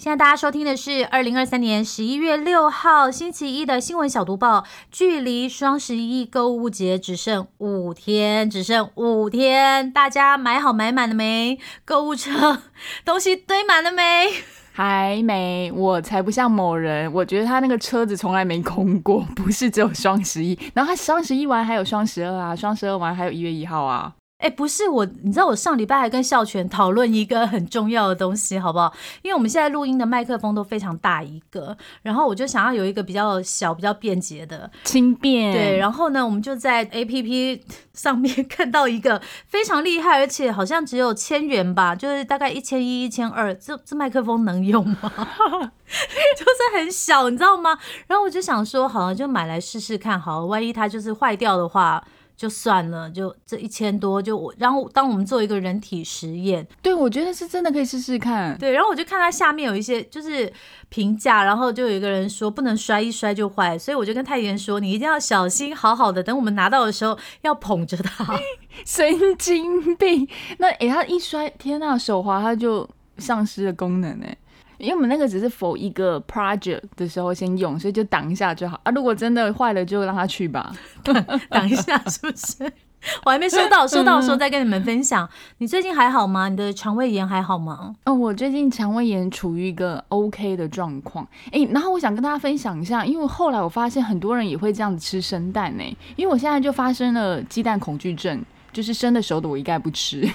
现在大家收听的是二零二三年十一月六号星期一的新闻小读报。距离双十一购物节只剩五天，只剩五天，大家买好买满了没？购物车东西堆满了没？还没，我才不像某人，我觉得他那个车子从来没空过，不是只有双十一，然后他双十一完还有双十二啊，双十二完还有一月一号啊。哎，不是我，你知道我上礼拜还跟孝全讨论一个很重要的东西，好不好？因为我们现在录音的麦克风都非常大一个，然后我就想要有一个比较小、比较便捷的、轻便。对，然后呢，我们就在 A P P 上面 看到一个非常厉害，而且好像只有千元吧，就是大概一千一、一千二，这这麦克风能用吗？就是很小，你知道吗？然后我就想说，好，就买来试试看，好，万一它就是坏掉的话。就算了，就这一千多，就我，然后当我们做一个人体实验，对我觉得是真的可以试试看。对，然后我就看它下面有一些就是评价，然后就有一个人说不能摔，一摔就坏，所以我就跟太妍说，你一定要小心，好好的，等我们拿到的时候要捧着它。神经病！那哎，他一摔，天呐，手滑他就丧失了功能哎。因为我们那个只是否一个 project 的时候先用，所以就挡一下就好啊。如果真的坏了，就让它去吧，挡一下是不是？我还没收到，收到的时候再跟你们分享。你最近还好吗？你的肠胃炎还好吗？哦，我最近肠胃炎处于一个 OK 的状况。哎，然后我想跟大家分享一下，因为后来我发现很多人也会这样子吃生蛋呢。因为我现在就发生了鸡蛋恐惧症。就是生的熟的我一概不吃，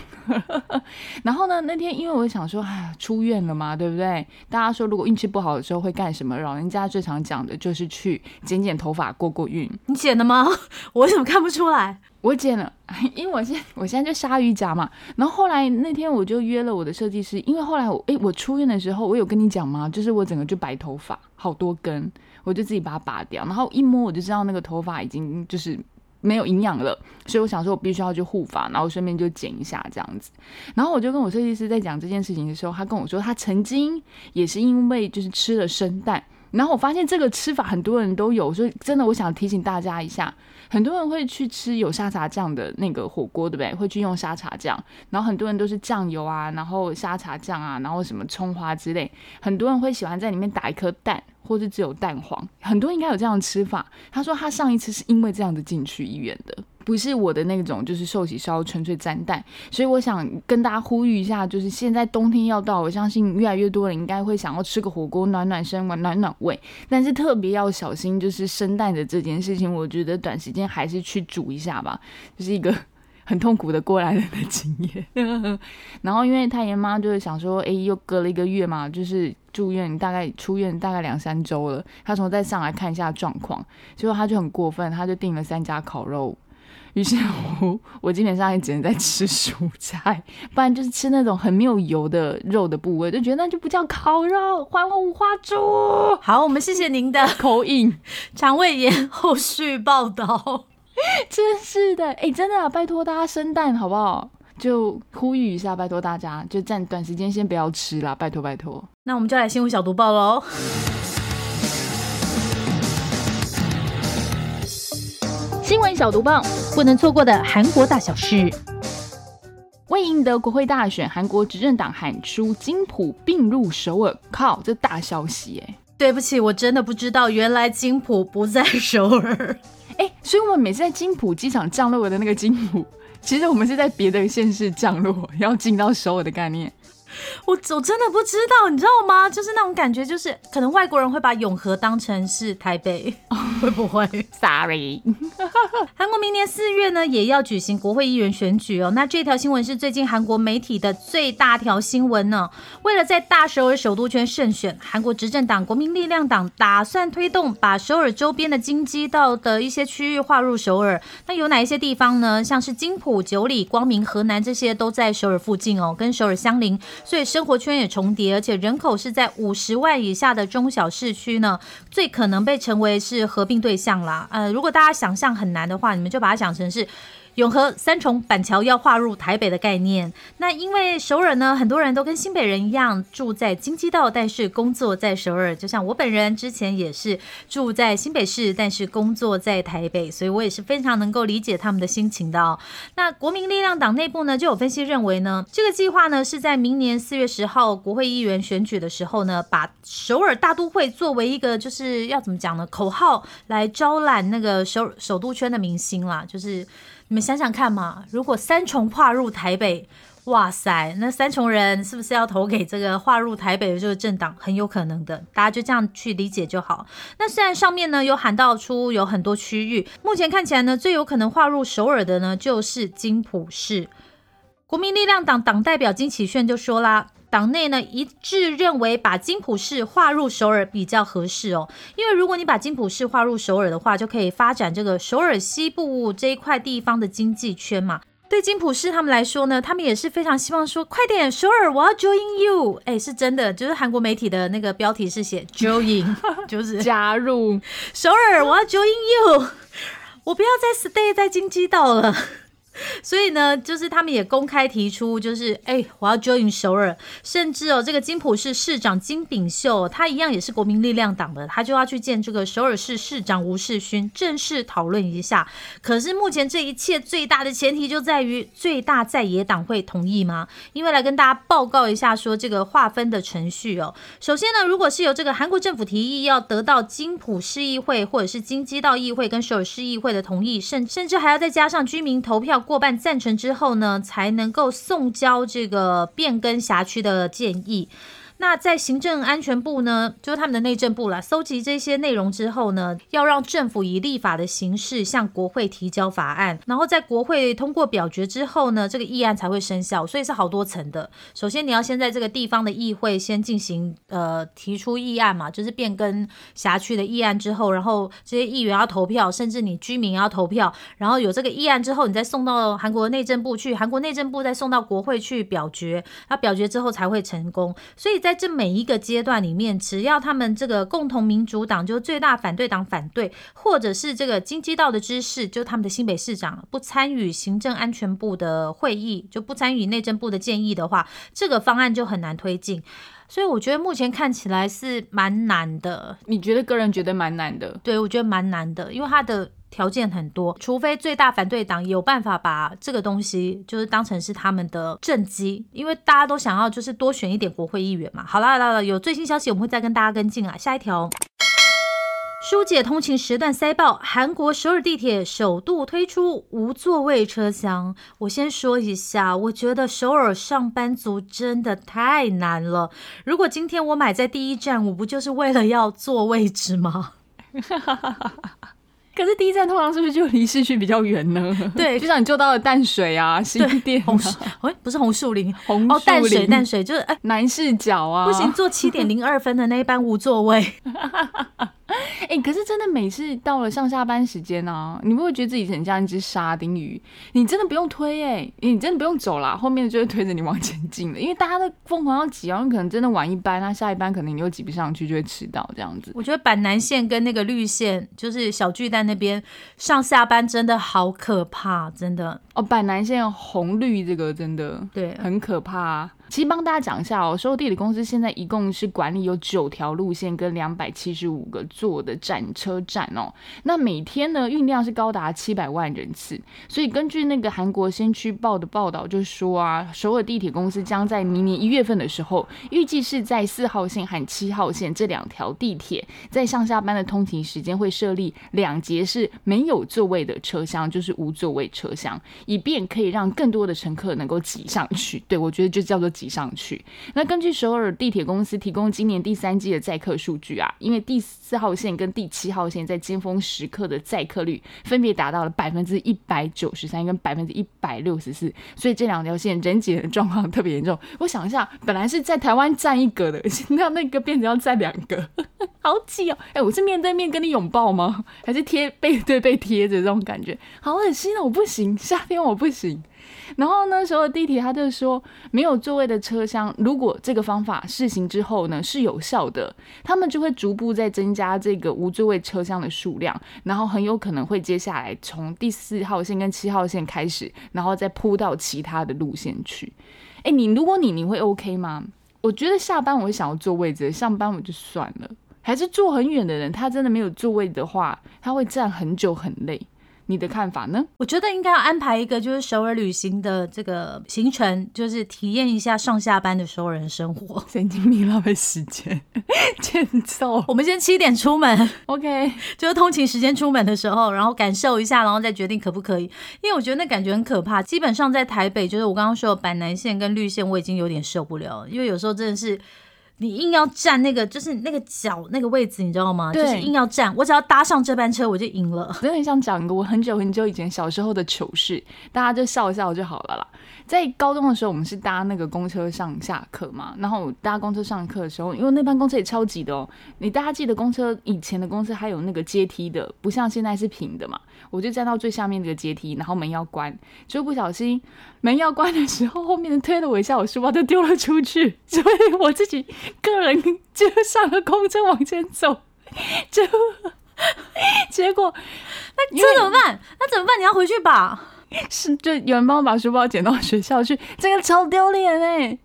然后呢，那天因为我想说，哎，出院了嘛，对不对？大家说如果运气不好的时候会干什么？老人家最常讲的就是去剪剪头发过过运。你剪了吗？我怎么看不出来？我剪了，因为我现我现在就鲨鱼夹嘛。然后后来那天我就约了我的设计师，因为后来我诶，我出院的时候我有跟你讲吗？就是我整个就白头发好多根，我就自己把它拔掉，然后一摸我就知道那个头发已经就是。没有营养了，所以我想说，我必须要去护发，然后顺便就剪一下这样子。然后我就跟我设计师在讲这件事情的时候，他跟我说，他曾经也是因为就是吃了生蛋，然后我发现这个吃法很多人都有，所以真的我想提醒大家一下，很多人会去吃有沙茶酱的那个火锅，对不对？会去用沙茶酱，然后很多人都是酱油啊，然后沙茶酱啊，然后什么葱花之类，很多人会喜欢在里面打一颗蛋。或是只有蛋黄，很多应该有这样吃法。他说他上一次是因为这样子进去医院的，不是我的那种，就是寿喜烧纯粹沾蛋。所以我想跟大家呼吁一下，就是现在冬天要到，我相信越来越多人应该会想要吃个火锅暖暖身、暖暖胃，但是特别要小心，就是生蛋的这件事情，我觉得短时间还是去煮一下吧，就是一个。很痛苦的过来人的经验，然后因为太爷妈就是想说，哎，又隔了一个月嘛，就是住院，大概出院大概两三周了，他从再上来看一下状况，结果他就很过分，他就订了三家烤肉，于是乎我基本上也只能在吃蔬菜，不然就是吃那种很没有油的肉的部位，就觉得那就不叫烤肉，还我五花猪。好，我们谢谢您的口音，肠胃炎后续报道。真是的，哎，真的啊，拜托大家生蛋好不好？就呼吁一下，拜托大家，就暂短时间先不要吃啦，拜托拜托。那我们就来新闻小读报喽。新闻小读报，不能错过的韩国大小事。为赢得国会大选，韩国执政党喊出金浦并入首尔，靠，这大消息哎！对不起，我真的不知道，原来金浦不在首尔。哎，所以我们每次在金浦机场降落的那个金浦，其实我们是在别的县市降落，要进到首尔的概念。我我真的不知道，你知道吗？就是那种感觉，就是可能外国人会把永和当成是台北，会不会？Sorry，韩国明年四月呢也要举行国会议员选举哦。那这条新闻是最近韩国媒体的最大条新闻呢。为了在大首尔首都圈胜选，韩国执政党国民力量党打算推动把首尔周边的京畿道的一些区域划入首尔。那有哪一些地方呢？像是金浦、九里、光明、河南这些都在首尔附近哦，跟首尔相邻。所以对生活圈也重叠，而且人口是在五十万以下的中小市区呢，最可能被成为是合并对象啦。呃，如果大家想象很难的话，你们就把它想成是。永和、三重、板桥要划入台北的概念，那因为首尔呢，很多人都跟新北人一样住在京畿道，但是工作在首尔。就像我本人之前也是住在新北市，但是工作在台北，所以我也是非常能够理解他们的心情的哦。那国民力量党内部呢，就有分析认为呢，这个计划呢是在明年四月十号国会议员选举的时候呢，把首尔大都会作为一个就是要怎么讲呢口号来招揽那个首首都圈的明星啦，就是。你们想想看嘛，如果三重划入台北，哇塞，那三重人是不是要投给这个划入台北的这个政党？很有可能的，大家就这样去理解就好。那虽然上面呢有喊到出有很多区域，目前看起来呢最有可能划入首尔的呢就是金浦市。国民力量党党代表金启炫就说啦。党内呢一致认为，把金浦市划入首尔比较合适哦。因为如果你把金浦市划入首尔的话，就可以发展这个首尔西部这一块地方的经济圈嘛。对金浦市他们来说呢，他们也是非常希望说，快点首尔，我要 join you。哎，是真的，就是韩国媒体的那个标题是写 join，就是 加入首尔，我要 join you。我不要再 stay 在金畿道了。所以呢，就是他们也公开提出，就是哎，我要 join 首尔，甚至哦，这个金浦市市长金炳秀，他一样也是国民力量党的，他就要去见这个首尔市市长吴世勋，正式讨论一下。可是目前这一切最大的前提就在于最大在野党会同意吗？因为来跟大家报告一下，说这个划分的程序哦。首先呢，如果是由这个韩国政府提议，要得到金浦市议会或者是京畿道议会跟首尔市议会的同意，甚甚至还要再加上居民投票。过半赞成之后呢，才能够送交这个变更辖区的建议。那在行政安全部呢，就是他们的内政部啦，搜集这些内容之后呢，要让政府以立法的形式向国会提交法案，然后在国会通过表决之后呢，这个议案才会生效。所以是好多层的。首先你要先在这个地方的议会先进行呃提出议案嘛，就是变更辖区的议案之后，然后这些议员要投票，甚至你居民要投票，然后有这个议案之后，你再送到韩国内政部去，韩国内政部再送到国会去表决，那表决之后才会成功。所以在这每一个阶段里面，只要他们这个共同民主党就最大反对党反对，或者是这个京基道的知识，就他们的新北市长不参与行政安全部的会议，就不参与内政部的建议的话，这个方案就很难推进。所以我觉得目前看起来是蛮难的。你觉得个人觉得蛮难的？对，我觉得蛮难的，因为他的。条件很多，除非最大反对党有办法把这个东西就是当成是他们的政绩，因为大家都想要就是多选一点国会议员嘛。好了好了，有最新消息我们会再跟大家跟进啊。下一条，疏解通勤时段塞爆，韩国首尔地铁首度推出无座位车厢。我先说一下，我觉得首尔上班族真的太难了。如果今天我买在第一站，我不就是为了要坐位置吗？可是第一站通常是不是就离市区比较远呢？对，就像你就到了淡水啊、新店、红树，哎，不是红树林，红哦，淡水淡水就是哎，南市角啊，不行，坐七点零二分的那一班无座位。哎，可是真的每次到了上下班时间呢，你不会觉得自己很像一只沙丁鱼？你真的不用推哎，你真的不用走啦，后面就会推着你往前进了，因为大家都疯狂要挤啊，你可能真的晚一班，那下一班可能你又挤不上去，就会迟到这样子。我觉得板南线跟那个绿线，就是小巨蛋那边上下班真的好可怕，真的哦，板南线红绿这个真的对很可怕。其实帮大家讲一下哦，首尔地理公司现在一共是管理有九条路线跟两百七十五个座的展车站哦。那每天呢运量是高达七百万人次，所以根据那个韩国先驱报的报道，就是说啊，首尔地铁公司将在明年一月份的时候，预计是在四号线和七号线这两条地铁，在上下班的通勤时间会设立两节是没有座位的车厢，就是无座位车厢，以便可以让更多的乘客能够挤上去。对我觉得就叫做。挤上去。那根据首尔地铁公司提供今年第三季的载客数据啊，因为第四号线跟第七号线在尖峰时刻的载客率分别达到了百分之一百九十三跟百分之一百六十四，所以这两条线人挤的状况特别严重。我想一下，本来是在台湾站一格的，现在那个变成要站两个，好挤哦！哎，我是面对面跟你拥抱吗？还是贴背对背贴着这种感觉？好恶心哦！我不行，夏天我不行。然后那时候地铁他就说，没有座位的车厢，如果这个方法试行之后呢是有效的，他们就会逐步在增加这个无座位车厢的数量，然后很有可能会接下来从第四号线跟七号线开始，然后再铺到其他的路线去。哎，你如果你你会 OK 吗？我觉得下班我会想要坐位置，上班我就算了。还是坐很远的人，他真的没有座位的话，他会站很久很累。你的看法呢？我觉得应该要安排一个就是首尔旅行的这个行程，就是体验一下上下班的首尔人生活。神经病，浪费时间，欠揍。我们先七点出门，OK，就是通勤时间出门的时候，然后感受一下，然后再决定可不可以。因为我觉得那感觉很可怕。基本上在台北，就是我刚刚说的板南线跟绿线，我已经有点受不了，因为有时候真的是。你硬要站那个，就是那个脚那个位置，你知道吗？就是硬要站，我只要搭上这班车，我就赢了。真的很想讲一个我很久很久以前小时候的糗事，大家就笑一笑就好了啦。在高中的时候，我们是搭那个公车上下课嘛，然后搭公车上课的时候，因为那班公车也超级的哦。你大家记得公车以前的公车还有那个阶梯的，不像现在是平的嘛。我就站到最下面那个阶梯，然后门要关，就不小心门要关的时候，后面的推了我一下，我书包就丢了出去，所以我自己。个人就上了公车往前走，就 结果那这怎么办？那怎么办？你要回去吧？是，就有人帮我把书包捡到学校去，这个超丢脸哎！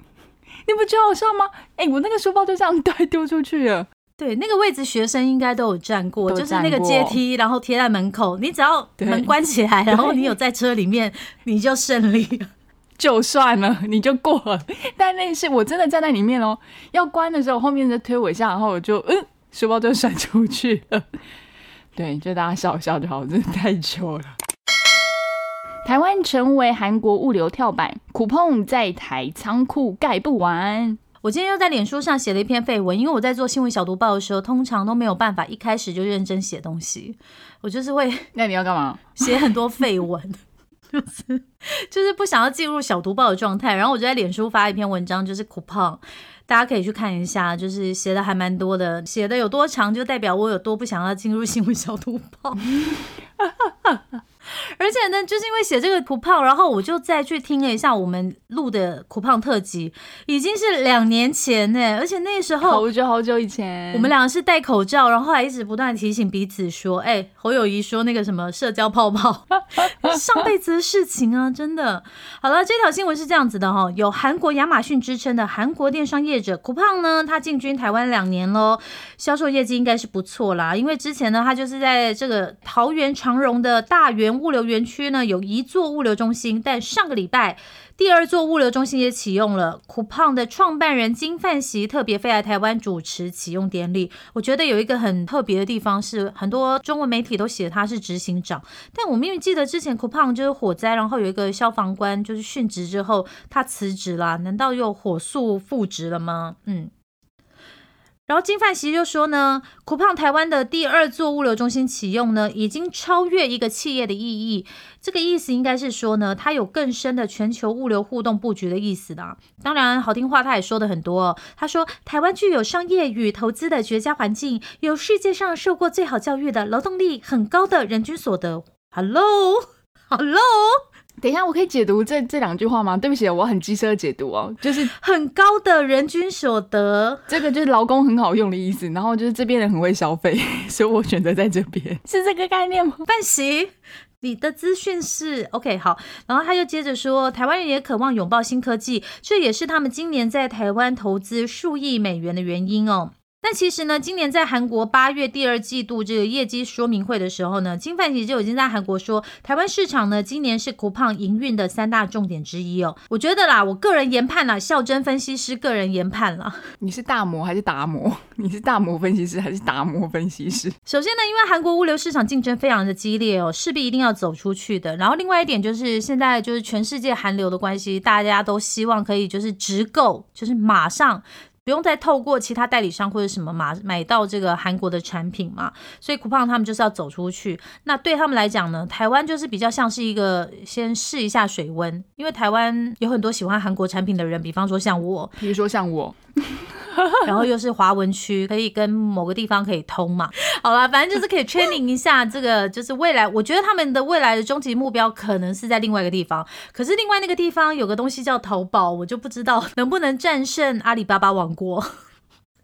你不觉得好笑吗？哎，我那个书包就这样丢丢出去了。对，那个位置学生应该都有站过，就是那个阶梯，然后贴在门口，你只要门关起来，然后你有在车里面，你就胜利了。就算了，你就过了。但那是我真的站在里面哦，要关的时候，后面就推我一下，然后我就嗯，书包就甩出去了。对，就大家笑笑就好，真的太糗了。台湾成为韩国物流跳板，苦碰在台仓库盖不完。我今天又在脸书上写了一篇废文，因为我在做新闻小读报的时候，通常都没有办法一开始就认真写东西，我就是会。那你要干嘛？写很多废文。就是就是不想要进入小读报的状态，然后我就在脸书发一篇文章，就是 coupon，大家可以去看一下，就是写的还蛮多的，写的有多长就代表我有多不想要进入新闻小读报。而且呢，就是因为写这个苦胖，然后我就再去听了一下我们录的苦胖特辑，已经是两年前呢。而且那时候好久好久以前，我们两个是戴口罩，然后还一直不断提醒彼此说：“哎，侯友谊说那个什么社交泡泡，上辈子的事情啊，真的。”好了，这条新闻是这样子的哈，有韩国亚马逊之称的韩国电商业者苦胖呢，他进军台湾两年喽，销售业绩应该是不错啦，因为之前呢，他就是在这个桃园长荣的大园物流。园区呢有一座物流中心，但上个礼拜第二座物流中心也启用了。酷胖的创办人金范熙特别飞来台湾主持启用典礼。我觉得有一个很特别的地方是，很多中文媒体都写他是执行长，但我明明记得之前酷胖就是火灾，然后有一个消防官就是殉职之后他辞职了，难道又火速复职了吗？嗯。然后金范熙就说呢，苦胖台湾的第二座物流中心启用呢，已经超越一个企业的意义。这个意思应该是说呢，它有更深的全球物流互动布局的意思的。当然，好听话他也说的很多。他说，台湾具有商业与投资的绝佳环境，有世界上受过最好教育的劳动力很高的人均所得。Hello，Hello。等一下，我可以解读这这两句话吗？对不起，我很机车解读哦，就是 很高的人均所得，这个就是劳工很好用的意思。然后就是这边人很会消费，所以我选择在这边，是这个概念吗？范喜，你的资讯是 OK 好。然后他就接着说，台湾人也渴望拥抱新科技，这也是他们今年在台湾投资数亿美元的原因哦。那其实呢，今年在韩国八月第二季度这个业绩说明会的时候呢，金范其实就已经在韩国说，台湾市场呢今年是酷胖营运的三大重点之一哦。我觉得啦，我个人研判啦，孝真分析师个人研判啦，你是大模还是达摩？你是大模分析师还是达摩分析师？首先呢，因为韩国物流市场竞争非常的激烈哦，势必一定要走出去的。然后另外一点就是现在就是全世界韩流的关系，大家都希望可以就是直购，就是马上。不用再透过其他代理商或者什么买买到这个韩国的产品嘛，所以 Coupon 他们就是要走出去。那对他们来讲呢，台湾就是比较像是一个先试一下水温，因为台湾有很多喜欢韩国产品的人，比方说像我，比如说像我，然后又是华文区，可以跟某个地方可以通嘛。好了，反正就是可以 training 一下这个，就是未来，我觉得他们的未来的终极目标可能是在另外一个地方。可是另外那个地方有个东西叫淘宝，我就不知道能不能战胜阿里巴巴王国。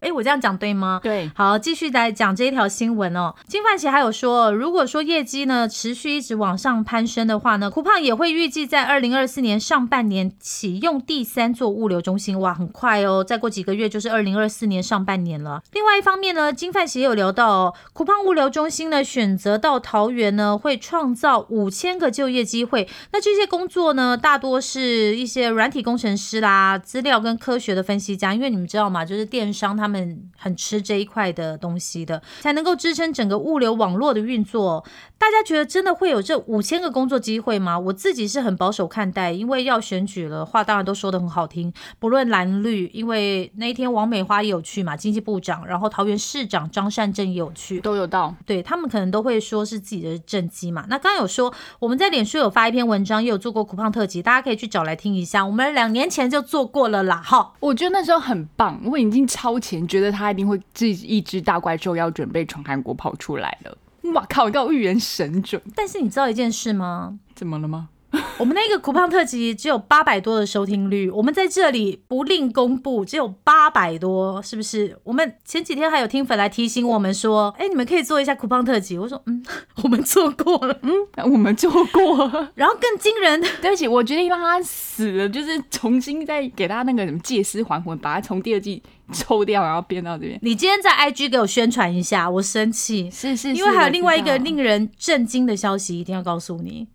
哎，我这样讲对吗？对，好，继续来讲这一条新闻哦。金范奇还有说，如果说业绩呢持续一直往上攀升的话呢，酷胖也会预计在二零二四年上半年启用第三座物流中心。哇，很快哦，再过几个月就是二零二四年上半年了。另外一方面呢，金范奇也有聊到，哦，酷胖物流中心呢选择到桃园呢，会创造五千个就业机会。那这些工作呢，大多是一些软体工程师啦、资料跟科学的分析家，因为你们知道嘛，就是电商他。他们很吃这一块的东西的，才能够支撑整个物流网络的运作。大家觉得真的会有这五千个工作机会吗？我自己是很保守看待，因为要选举了，话当然都说的很好听，不论蓝绿。因为那一天王美花也有去嘛，经济部长，然后桃园市长张善政也有去，都有到。对他们可能都会说是自己的政绩嘛。那刚刚有说我们在脸书有发一篇文章，也有做过苦胖特辑，大家可以去找来听一下。我们两年前就做过了啦，哈，我觉得那时候很棒，我已经超前。觉得他一定会自己一只大怪兽要准备从韩国跑出来了。哇靠！你告预言神准。但是你知道一件事吗？怎么了吗？我们那个苦胖特辑只有八百多的收听率，我们在这里不另公布，只有八百多，是不是？我们前几天还有听粉来提醒我们说，哎，你们可以做一下苦胖特辑。我说，嗯，我们做过了，嗯，我们做过。然后更惊人，对不起，我决定让他死了，就是重新再给他那个什么借尸还魂，把他从第二季抽掉，然后编到这边。你今天在 IG 给我宣传一下，我生气，是是，因为还有另外一个令人震惊的消息，一定要告诉你。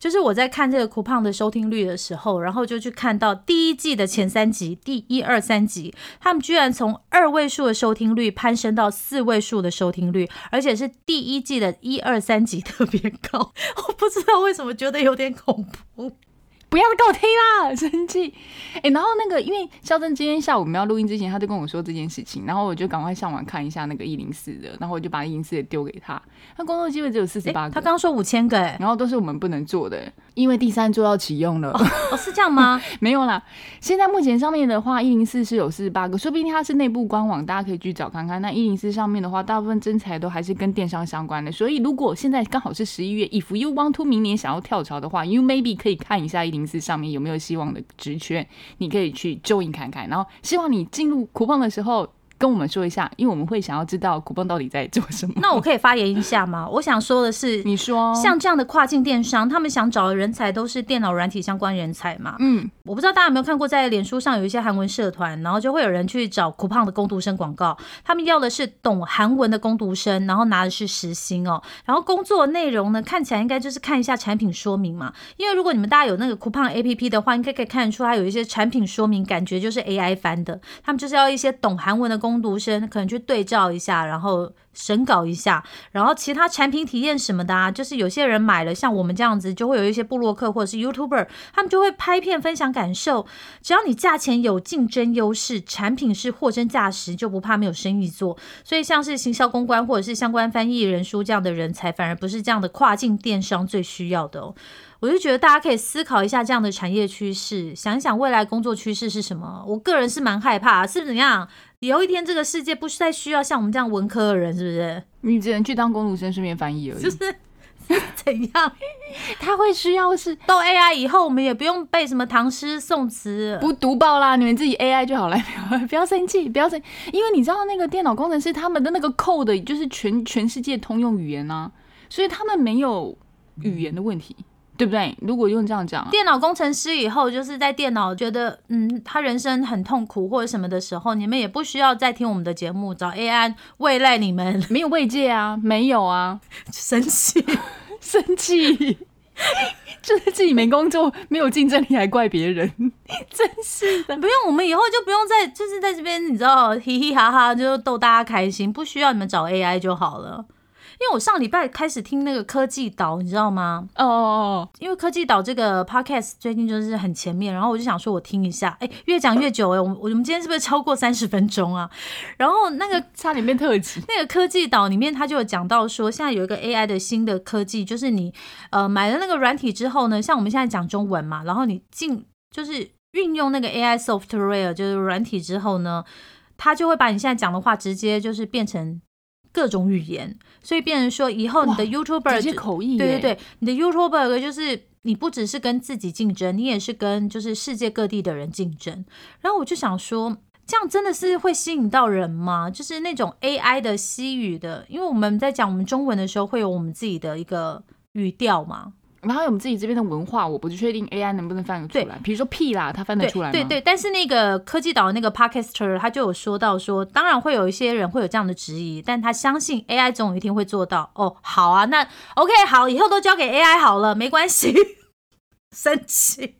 就是我在看这个酷胖的收听率的时候，然后就去看到第一季的前三集，第一二三集，他们居然从二位数的收听率攀升到四位数的收听率，而且是第一季的一二三集特别高，我不知道为什么觉得有点恐怖。不要再给我听啦，生气！哎，然后那个，因为肖正今天下午我们要录音之前，他就跟我说这件事情，然后我就赶快上网看一下那个一零四的，然后我就把一零四也丢给他。他工作机会只有四十八个，他刚刚说五千个，哎，然后都是我们不能做的，因为第三座要启用了。哦，是这样吗？没有啦，现在目前上面的话，一零四是有四十八个，说不定它是内部官网，大家可以去找看看。那一零四上面的话，大部分真材都还是跟电商相关的，所以如果现在刚好是十一月，if you want to 明年想要跳槽的话，you maybe 可以看一下一零四上面有没有。希望的职缺，你可以去 join 看看，然后希望你进入苦棒的时候。跟我们说一下，因为我们会想要知道古邦到底在做什么。那我可以发言一下吗？我想说的是，你说像这样的跨境电商，他们想找的人才都是电脑软体相关人才嘛？嗯，我不知道大家有没有看过，在脸书上有一些韩文社团，然后就会有人去找酷胖的攻读生广告，他们要的是懂韩文的攻读生，然后拿的是时薪哦。然后工作内容呢，看起来应该就是看一下产品说明嘛。因为如果你们大家有那个酷胖 A P P 的话，应该可以看得出它有一些产品说明，感觉就是 A I 翻的。他们就是要一些懂韩文的攻读生，可能。去对照一下，然后审稿一下，然后其他产品体验什么的啊，就是有些人买了，像我们这样子，就会有一些布洛克或者是 YouTuber，他们就会拍片分享感受。只要你价钱有竞争优势，产品是货真价实，就不怕没有生意做。所以像是行销公关或者是相关翻译人书这样的人才，反而不是这样的跨境电商最需要的哦。我就觉得大家可以思考一下这样的产业趋势，想一想未来工作趋势是什么。我个人是蛮害怕，是怎样？有一天这个世界不再需要像我们这样文科的人，是不是？你只能去当公路生，顺便翻译而已。就是 怎样？他会需要是到 AI 以后，我们也不用背什么唐诗宋词，不读报啦，你们自己 AI 就好了。不要生气，不要生，因为你知道那个电脑工程师他们的那个 code 就是全全世界通用语言啊，所以他们没有语言的问题。对不对？如果用这样讲，电脑工程师以后就是在电脑觉得嗯，他人生很痛苦或者什么的时候，你们也不需要再听我们的节目，找 AI 慰赖你们，没有慰藉啊，没有啊，生气，生气，就是自己没工作，没有竞争力，还怪别人，真是的。不用，我们以后就不用再就是在这边，你知道，嘻嘻哈哈就逗大家开心，不需要你们找 AI 就好了。因为我上礼拜开始听那个科技岛，你知道吗？哦哦哦，因为科技岛这个 podcast 最近就是很前面，然后我就想说我听一下，哎，越讲越久哎，我我们今天是不是超过三十分钟啊？然后那个差点变特辑。那个科技岛里面，他就有讲到说，现在有一个 AI 的新的科技，就是你呃买了那个软体之后呢，像我们现在讲中文嘛，然后你进就是运用那个 AI software 就是软体之后呢，它就会把你现在讲的话直接就是变成各种语言，所以变成说以后你的 YouTuber 直接口译耶，对对对，你的 YouTuber 就是你不只是跟自己竞争，你也是跟就是世界各地的人竞争。然后我就想说，这样真的是会吸引到人吗？就是那种 AI 的西语的，因为我们在讲我们中文的时候，会有我们自己的一个语调嘛。然后我们自己这边的文化，我不确定 AI 能不能翻得出来。比如说屁啦，它翻得出来吗？对对，但是那个科技岛那个 Podcaster 他就有说到说，当然会有一些人会有这样的质疑，但他相信 AI 总有一天会做到。哦，好啊，那 OK 好，以后都交给 AI 好了，没关系。生气。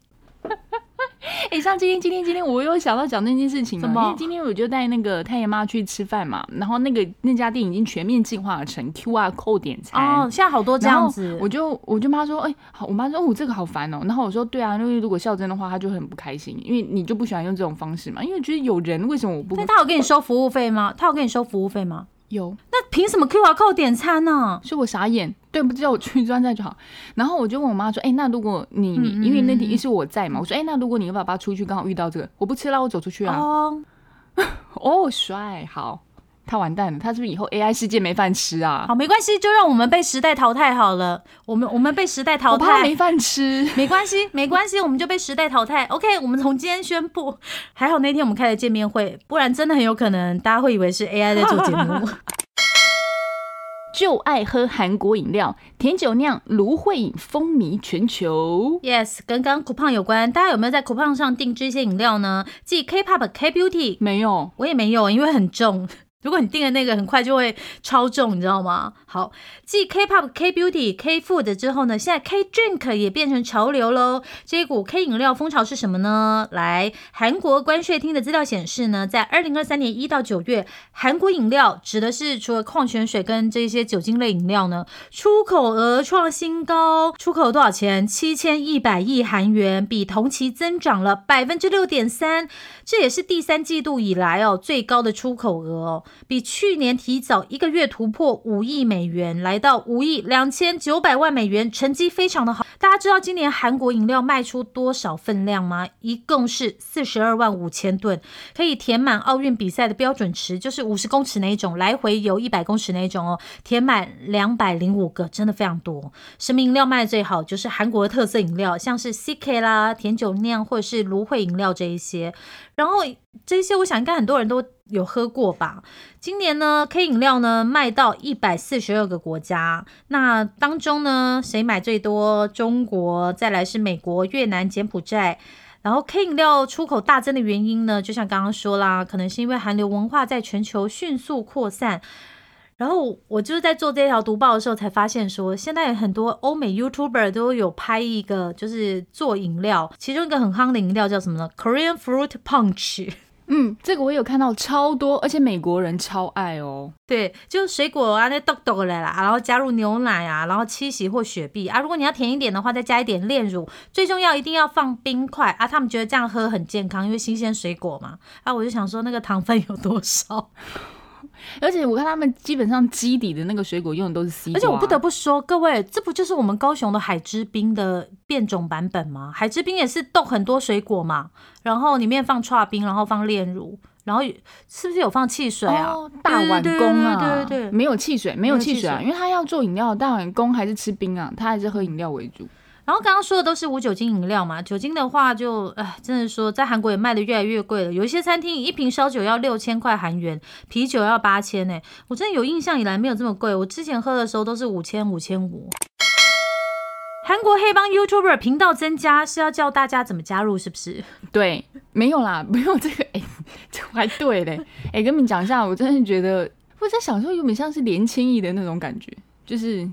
哎、像今天今天今天我又想到讲那件事情了，因为今天我就带那个太爷妈去吃饭嘛，然后那个那家店已经全面进化成 QR code 点餐。哦，现在好多这样子，我就我就妈说，哎、好，我妈说，哦，这个好烦哦。然后我说，对啊，因为如果孝真的话，她就很不开心，因为你就不喜欢用这种方式嘛，因为觉得有人为什么我不但他有给你收服务费吗？他有给你收服务费吗？有？那凭什么 QR code 点餐呢？所以我傻眼，对不叫我去专站就好。然后我就问我妈说，哎、那如果你你嗯嗯因为那天一是我在嘛，我说，哎、那如果你跟爸爸出去刚好遇到这个，我不吃了，我走出去啊。哦，哦，帅，好，他完蛋了，他是不是以后 AI 世界没饭吃啊？好，没关系，就让我们被时代淘汰好了。我们我们被时代淘我怕没，饭吃。没关系，没关系，我们就被时代淘汰。OK，我们从今天宣布，还好那天我们开了见面会，不然真的很有可能大家会以为是 AI 在做节目。就爱喝韩国饮料，甜酒酿芦荟饮风靡全球。yes，跟刚刚 coupon 有关，大家有没有在 coupon 上订这些饮料呢？即 K-pop、K Beauty 没有，我也没有，因为很重。如果你订了那个很快就会超重，你知道吗？好，继 K-pop、K Beauty、K Food 之后呢，现在 K Drink 也变成潮流喽。这一股 K 饮料风潮是什么呢？来，韩国关税厅的资料显示呢，在二零二三年一到九月，韩国饮料指的是除了矿泉水跟这些酒精类饮料呢，出口额创新高，出口多少钱？七千一百亿韩元，比同期增长了百分之六点三，这也是第三季度以来哦最高的出口额哦，比去年提早一个月突破五亿美元，来到五亿两千九百万美元，成绩非常的好。大家知道今年韩国饮料卖出多少分量吗？一共是四十二万五千吨，可以填满奥运比赛的标准池，就是五十公尺那一种，来回游一百公尺那一种哦，填满两百零五个，真的非常多。什么饮料卖的最好？就是韩国的特色饮料，像是 CK 啦、甜酒酿或者是芦荟饮料这一些。然后这些，我想应该很多人都有喝过吧。今年呢，K 饮料呢卖到一百四十二个国家，那当中呢，谁买最多？中国，再来是美国、越南、柬埔寨。然后 K 饮料出口大增的原因呢，就像刚刚说啦，可能是因为韩流文化在全球迅速扩散。然后我就是在做这条读报的时候，才发现说，现在很多欧美 YouTuber 都有拍一个，就是做饮料，其中一个很夯的饮料叫什么呢？Korean Fruit Punch。嗯，这个我有看到超多，而且美国人超爱哦。对，就是水果啊，那豆豆来啦，然后加入牛奶啊，然后七喜或雪碧啊。如果你要甜一点的话，再加一点炼乳。最重要一定要放冰块啊，他们觉得这样喝很健康，因为新鲜水果嘛。啊，我就想说那个糖分有多少？而且我看他们基本上基底的那个水果用的都是西瓜，而且我不得不说，各位，这不就是我们高雄的海之冰的变种版本吗？海之冰也是冻很多水果嘛，然后里面放串冰，然后放炼乳，然后是不是有放汽水啊？哦，大碗公啊，对对对没有汽水，没有汽水啊，因为他要做饮料，大碗公还是吃冰啊，他还是喝饮料为主。然后刚刚说的都是无酒精饮料嘛，酒精的话就，哎，真的说在韩国也卖的越来越贵了。有一些餐厅一瓶烧酒要六千块韩元，啤酒要八千呢。我真的有印象以来没有这么贵，我之前喝的时候都是五千、五千五。韩国黑帮 YouTuber 频道增加是要教大家怎么加入，是不是？对，没有啦，没有这个，哎、这还对嘞，哎、跟你们讲一下，我真的觉得我在想说，有点像是连千亿的那种感觉，就是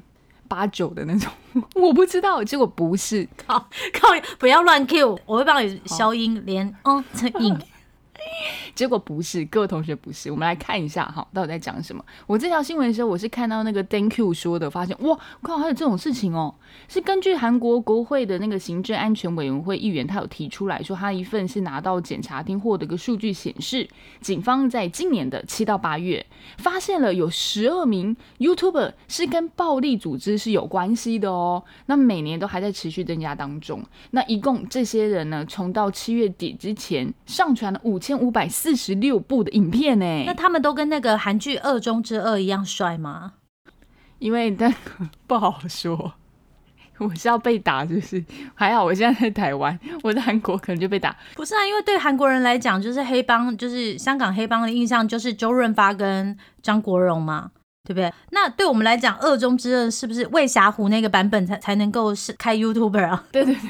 八九的那种，我不知道，结果不是，靠靠，不要乱 Q，我会帮你消音，连嗯这音。结果不是，各位同学不是。我们来看一下哈，到底在讲什么。我这条新闻的时候，我是看到那个 Thank you 说的，发现哇，靠，还有这种事情哦。是根据韩国国会的那个行政安全委员会议员，他有提出来说，他一份是拿到检察厅获得个数据显示，警方在今年的七到八月，发现了有十二名 YouTuber 是跟暴力组织是有关系的哦。那每年都还在持续增加当中。那一共这些人呢，从到七月底之前上传了五千五百四十六部的影片呢。那他们都跟那个韩剧《二中之二》一样帅吗？因为但不好说，我是要被打，就是还好我现在在台湾，我在韩国可能就被打。不是啊，因为对韩国人来讲，就是黑帮，就是香港黑帮的印象就是周润发跟张国荣嘛，对不对？那对我们来讲，《二中之二》是不是魏霞湖那个版本才才能够是开 YouTuber 啊？对对对。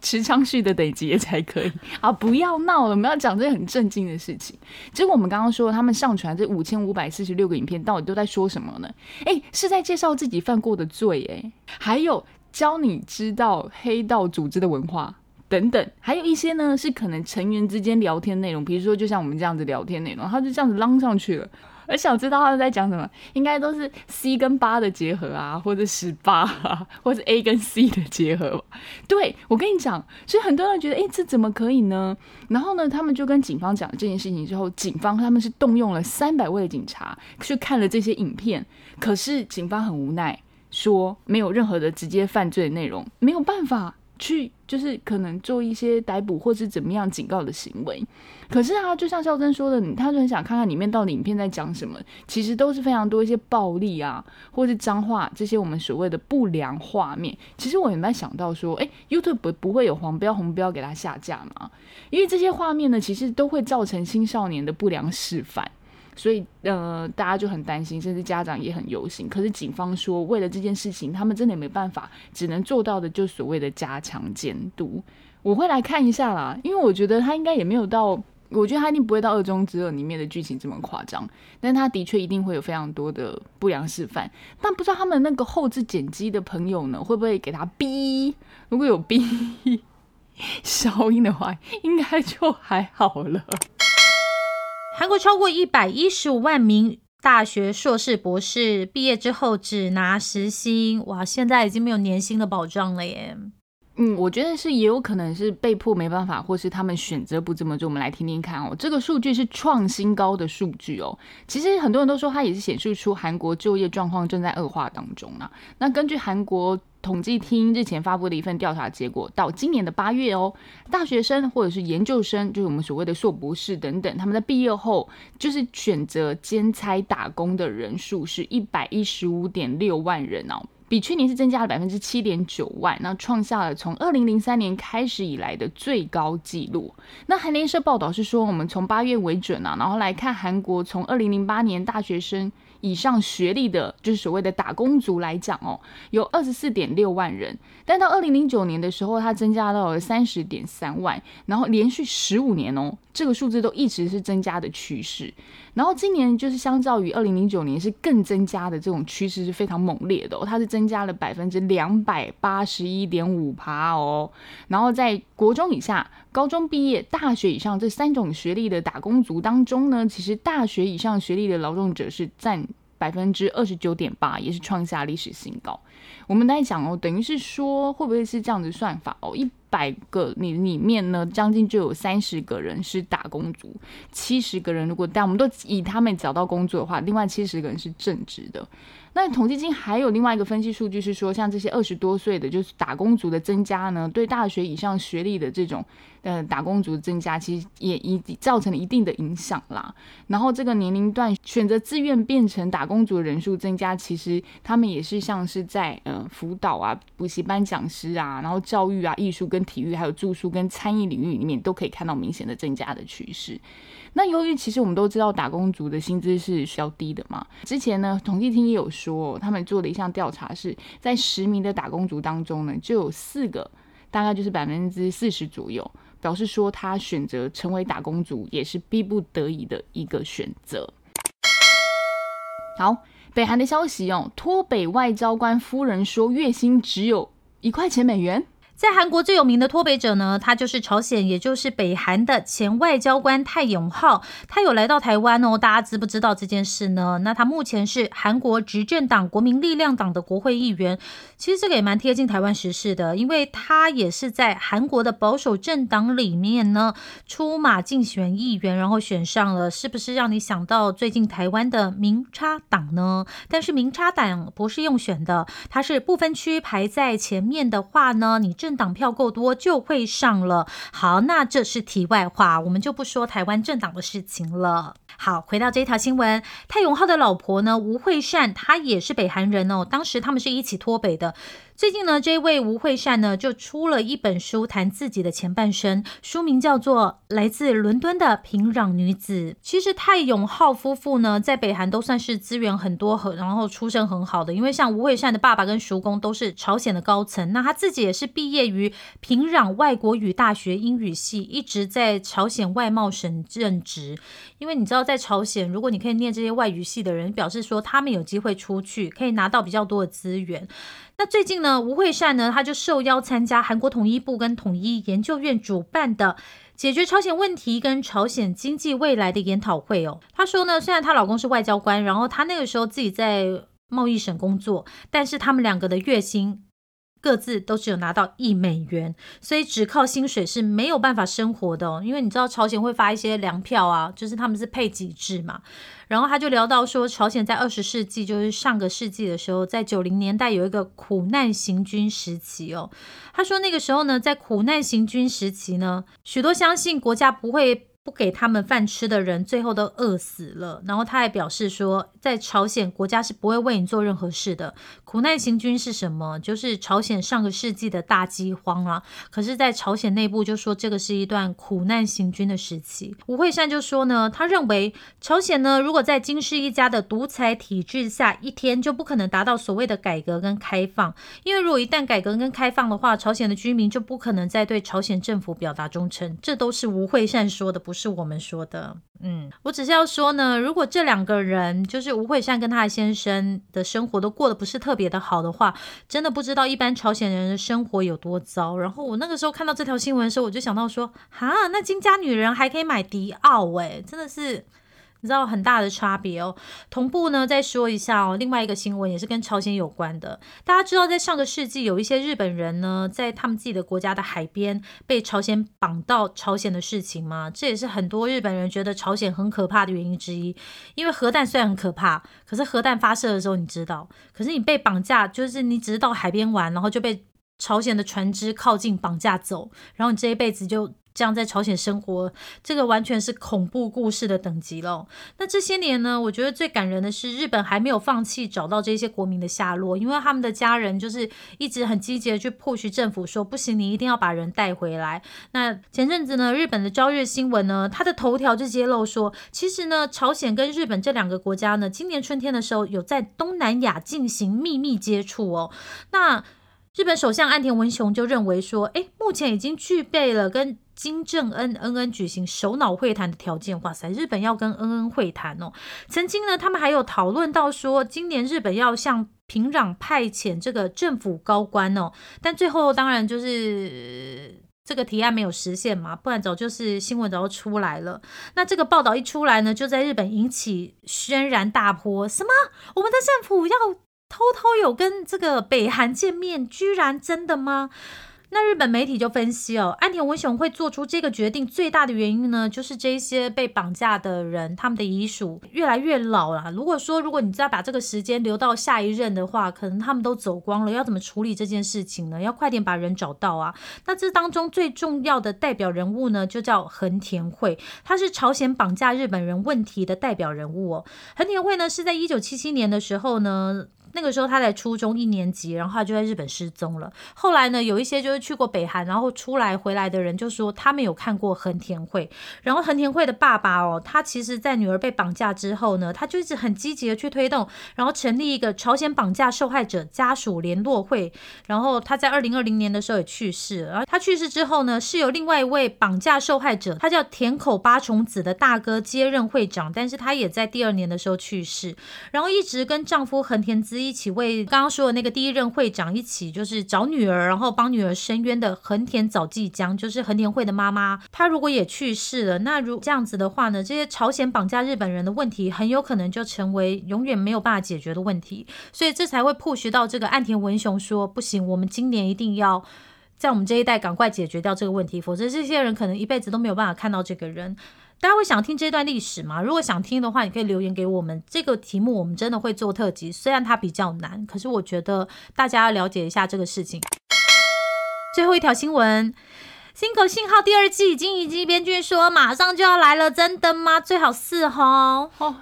持昌旭的等级也才可以 啊！不要闹了，我们要讲这些很震惊的事情。结果我们刚刚说，他们上传这五千五百四十六个影片，到底都在说什么呢？哎，是在介绍自己犯过的罪，哎，还有教你知道黑道组织的文化等等，还有一些呢是可能成员之间聊天内容，比如说就像我们这样子聊天内容，他就这样子浪上去了。我想知道他们在讲什么，应该都是 C 跟八的结合啊，或者十八啊，或者 A 跟 C 的结合。对我跟你讲，所以很多人觉得，哎，这怎么可以呢？然后呢，他们就跟警方讲这件事情之后，警方他们是动用了三百位警察去看了这些影片，可是警方很无奈，说没有任何的直接犯罪内容，没有办法。去就是可能做一些逮捕或是怎么样警告的行为，可是啊，就像孝珍说的，他就很想看看里面到底影片在讲什么。其实都是非常多一些暴力啊，或是脏话这些我们所谓的不良画面。其实我也在想到说，哎，YouTube 不会有黄标红标给他下架吗？因为这些画面呢，其实都会造成青少年的不良示范。所以，呃，大家就很担心，甚至家长也很忧心。可是警方说，为了这件事情，他们真的没办法，只能做到的就所谓的加强监督。我会来看一下啦，因为我觉得他应该也没有到，我觉得他一定不会到二中之二里面的剧情这么夸张。但他的确一定会有非常多的不良示范。但不知道他们那个后置剪辑的朋友呢，会不会给他逼？如果有逼 消音的话，应该就还好了。韩国超过一百一十五万名大学硕士、博士毕业之后只拿时薪，哇，现在已经没有年薪的保障了耶。嗯，我觉得是也有可能是被迫没办法，或是他们选择不这么做。我们来听听看哦，这个数据是创新高的数据哦。其实很多人都说它也是显示出韩国就业状况正在恶化当中啊。那根据韩国。统计厅日前发布的一份调查结果，到今年的八月哦，大学生或者是研究生，就是我们所谓的硕博士等等，他们在毕业后就是选择兼差打工的人数是一百一十五点六万人哦，比去年是增加了百分之七点九万，那创下了从二零零三年开始以来的最高纪录。那韩联社报道是说，我们从八月为准啊，然后来看韩国从二零零八年大学生。以上学历的，就是所谓的打工族来讲哦，有二十四点六万人，但到二零零九年的时候，它增加到了三十点三万，然后连续十五年哦，这个数字都一直是增加的趋势。然后今年就是相较于二零零九年是更增加的这种趋势是非常猛烈的，它是增加了百分之两百八十一点五趴哦。然后在国中以下、高中毕业、大学以上这三种学历的打工族当中呢，其实大学以上学历的劳动者是占百分之二十九点八，也是创下历史新高。我们在讲哦，等于是说会不会是这样子算法哦？一百个你里面呢，将近就有三十个人是打工族，七十个人如果但我们都以他们找到工作的话，另外七十个人是正职的。那统计金还有另外一个分析数据是说，像这些二十多岁的就是打工族的增加呢，对大学以上学历的这种呃打工族增加，其实也一造成了一定的影响啦。然后这个年龄段选择自愿变成打工族的人数增加，其实他们也是像是在呃辅导啊、补习班讲师啊，然后教育啊、艺术跟体育，还有住宿跟餐饮领域里面都可以看到明显的增加的趋势。那由于其实我们都知道打工族的薪资是需要低的嘛，之前呢统计厅也有说，他们做了一项调查，是在十名的打工族当中呢，就有四个，大概就是百分之四十左右，表示说他选择成为打工族也是逼不得已的一个选择。好，北韩的消息哦，脱北外交官夫人说月薪只有一块钱美元。在韩国最有名的脱北者呢，他就是朝鲜，也就是北韩的前外交官泰永浩。他有来到台湾哦，大家知不知道这件事呢？那他目前是韩国执政党国民力量党的国会议员。其实这个也蛮贴近台湾时事的，因为他也是在韩国的保守政党里面呢出马竞选议员，然后选上了。是不是让你想到最近台湾的民差党呢？但是民差党不是用选的，它是不分区排在前面的话呢，你这。政党票够多就会上了。好，那这是题外话，我们就不说台湾政党的事情了。好，回到这一条新闻，泰永浩的老婆呢，吴惠善，她也是北韩人哦。当时他们是一起脱北的。最近呢，这位吴慧善呢就出了一本书，谈自己的前半生，书名叫做《来自伦敦的平壤女子》。其实泰永浩夫妇呢，在北韩都算是资源很多，很然后出身很好的。因为像吴慧善的爸爸跟叔公都是朝鲜的高层，那他自己也是毕业于平壤外国语大学英语系，一直在朝鲜外贸省任职。因为你知道，在朝鲜，如果你可以念这些外语系的人，表示说他们有机会出去，可以拿到比较多的资源。那最近呢，吴惠善呢，她就受邀参加韩国统一部跟统一研究院主办的解决朝鲜问题跟朝鲜经济未来的研讨会哦。她说呢，虽然她老公是外交官，然后她那个时候自己在贸易省工作，但是他们两个的月薪。各自都只有拿到一美元，所以只靠薪水是没有办法生活的哦。因为你知道朝鲜会发一些粮票啊，就是他们是配给制嘛。然后他就聊到说，朝鲜在二十世纪，就是上个世纪的时候，在九零年代有一个苦难行军时期哦。他说那个时候呢，在苦难行军时期呢，许多相信国家不会。不给他们饭吃的人，最后都饿死了。然后他还表示说，在朝鲜国家是不会为你做任何事的。苦难行军是什么？就是朝鲜上个世纪的大饥荒啊。可是，在朝鲜内部就说这个是一段苦难行军的时期。吴慧善就说呢，他认为朝鲜呢，如果在金氏一家的独裁体制下，一天就不可能达到所谓的改革跟开放。因为如果一旦改革跟开放的话，朝鲜的居民就不可能再对朝鲜政府表达忠诚。这都是吴慧善说的，不是。是我们说的，嗯，我只是要说呢，如果这两个人就是吴慧善跟他的先生的生活都过得不是特别的好的话，真的不知道一般朝鲜人的生活有多糟。然后我那个时候看到这条新闻的时候，我就想到说，哈，那金家女人还可以买迪奥，哎，真的是。你知道很大的差别哦。同步呢，再说一下哦，另外一个新闻也是跟朝鲜有关的。大家知道，在上个世纪有一些日本人呢，在他们自己的国家的海边被朝鲜绑到朝鲜的事情吗？这也是很多日本人觉得朝鲜很可怕的原因之一。因为核弹虽然很可怕，可是核弹发射的时候你知道，可是你被绑架，就是你只是到海边玩，然后就被朝鲜的船只靠近绑架走，然后你这一辈子就。这样在朝鲜生活，这个完全是恐怖故事的等级了。那这些年呢，我觉得最感人的是日本还没有放弃找到这些国民的下落，因为他们的家人就是一直很积极的去迫使政府说，不行，你一定要把人带回来。那前阵子呢，日本的朝日新闻呢，它的头条就揭露说，其实呢，朝鲜跟日本这两个国家呢，今年春天的时候有在东南亚进行秘密接触哦。那日本首相岸田文雄就认为说，哎，目前已经具备了跟金正恩恩恩举行首脑会谈的条件，哇塞，日本要跟恩恩会谈哦。曾经呢，他们还有讨论到说，今年日本要向平壤派遣这个政府高官哦。但最后当然就是这个提案没有实现嘛，不然早就是新闻早就出来了。那这个报道一出来呢，就在日本引起轩然大波。什么？我们的政府要偷偷有跟这个北韩见面？居然真的吗？那日本媒体就分析哦，安田文雄会做出这个决定最大的原因呢，就是这些被绑架的人，他们的遗属越来越老了。如果说如果你再把这个时间留到下一任的话，可能他们都走光了，要怎么处理这件事情呢？要快点把人找到啊！那这当中最重要的代表人物呢，就叫横田惠，他是朝鲜绑架日本人问题的代表人物哦。横田惠呢，是在一九七七年的时候呢。那个时候他在初中一年级，然后他就在日本失踪了。后来呢，有一些就是去过北韩，然后出来回来的人就说他们有看过横田惠。然后横田惠的爸爸哦，他其实在女儿被绑架之后呢，他就一直很积极的去推动，然后成立一个朝鲜绑架受害者家属联络会。然后他在二零二零年的时候也去世了。然后他去世之后呢，是由另外一位绑架受害者，他叫田口八重子的大哥接任会长，但是他也在第二年的时候去世。然后一直跟丈夫横田之一。一起为刚刚说的那个第一任会长一起就是找女儿，然后帮女儿申冤的横田早纪江，就是横田惠的妈妈，她如果也去世了，那如这样子的话呢，这些朝鲜绑架日本人的问题很有可能就成为永远没有办法解决的问题，所以这才会 push 到这个岸田文雄说不行，我们今年一定要。在我们这一代赶快解决掉这个问题，否则这些人可能一辈子都没有办法看到这个人。大家会想听这段历史吗？如果想听的话，你可以留言给我们。这个题目我们真的会做特辑，虽然它比较难，可是我觉得大家要了解一下这个事情。最后一条新闻，《新狗信号》第二季金已经编剧说马上就要来了，真的吗？最好是哦。哦，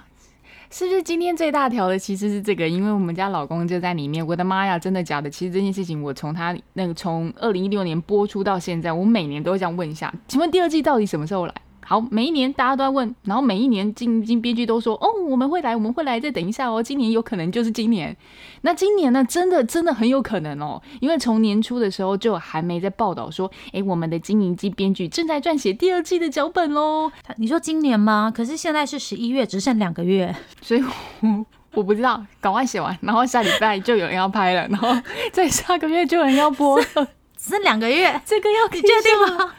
是不是今天最大条的其实是这个？因为我们家老公就在里面。我的妈呀，真的假的？其实这件事情，我从他那个从二零一六年播出到现在，我每年都会这样问一下：请问第二季到底什么时候来？好，每一年大家都在问，然后每一年金金编剧都说：“哦，我们会来，我们会来，再等一下哦，今年有可能就是今年。”那今年呢，真的真的很有可能哦，因为从年初的时候就还没在报道说：“哎，我们的金银姬编剧正在撰写第二季的脚本喽。”你说今年吗？可是现在是十一月，只剩两个月，所以我我不知道，赶快写完，然后下礼拜就有人要拍了，然后在下个月就有人要播了，只剩两个月，这个要你确定吗？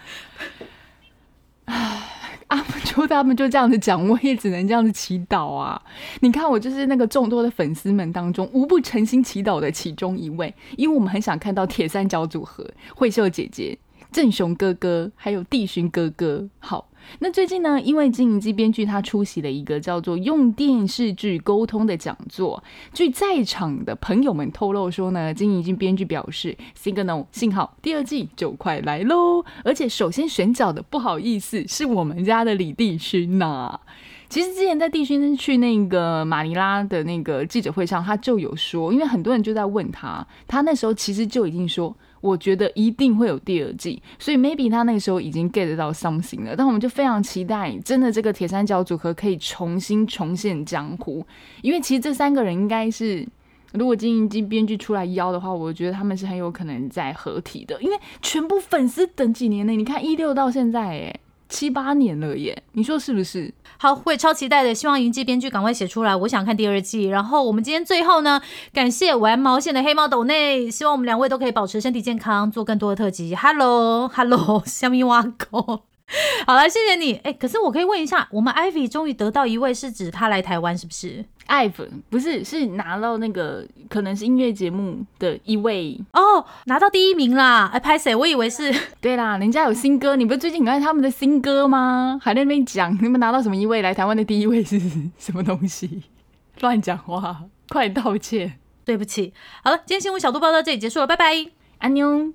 啊，就他们就这样子讲，我也只能这样子祈祷啊！你看，我就是那个众多的粉丝们当中无不诚心祈祷的其中一位，因为我们很想看到铁三角组合，惠秀姐姐、正雄哥哥还有帝勋哥哥。好。那最近呢，因为金银姬编剧他出席了一个叫做“用电视剧沟通”的讲座，据在场的朋友们透露说呢，金银姬编剧表示，Signal 信号第二季就快来喽，而且首先选角的不好意思是我们家的李帝勋呐。其实之前在帝勋去那个马尼拉的那个记者会上，他就有说，因为很多人就在问他，他那时候其实就已经说。我觉得一定会有第二季，所以 maybe 他那个时候已经 get 到 something 了。但我们就非常期待，真的这个铁三角组合可以重新重现江湖。因为其实这三个人应该是，如果金银金编剧出来邀的话，我觉得他们是很有可能在合体的。因为全部粉丝等几年呢？你看一六到现在，哎。七八年了耶，你说是不是？好，会超期待的，希望银记编剧赶快写出来，我想看第二季。然后我们今天最后呢，感谢玩毛线的黑猫斗内，希望我们两位都可以保持身体健康，做更多的特辑。Hello，Hello，虾米挖狗。好了，谢谢你。哎，可是我可以问一下，我们 Ivy 终于得到一位，是指他来台湾是不是？艾粉不是，是拿到那个可能是音乐节目的一位哦，拿到第一名啦！哎，拍谁？我以为是 对啦，人家有新歌，你不是最近很爱他们的新歌吗？还在那边讲你们拿到什么一位来台湾的第一位是什么东西？乱讲话，快道歉，对不起。好了，今天新闻小度报到这里结束了，拜拜，安妞。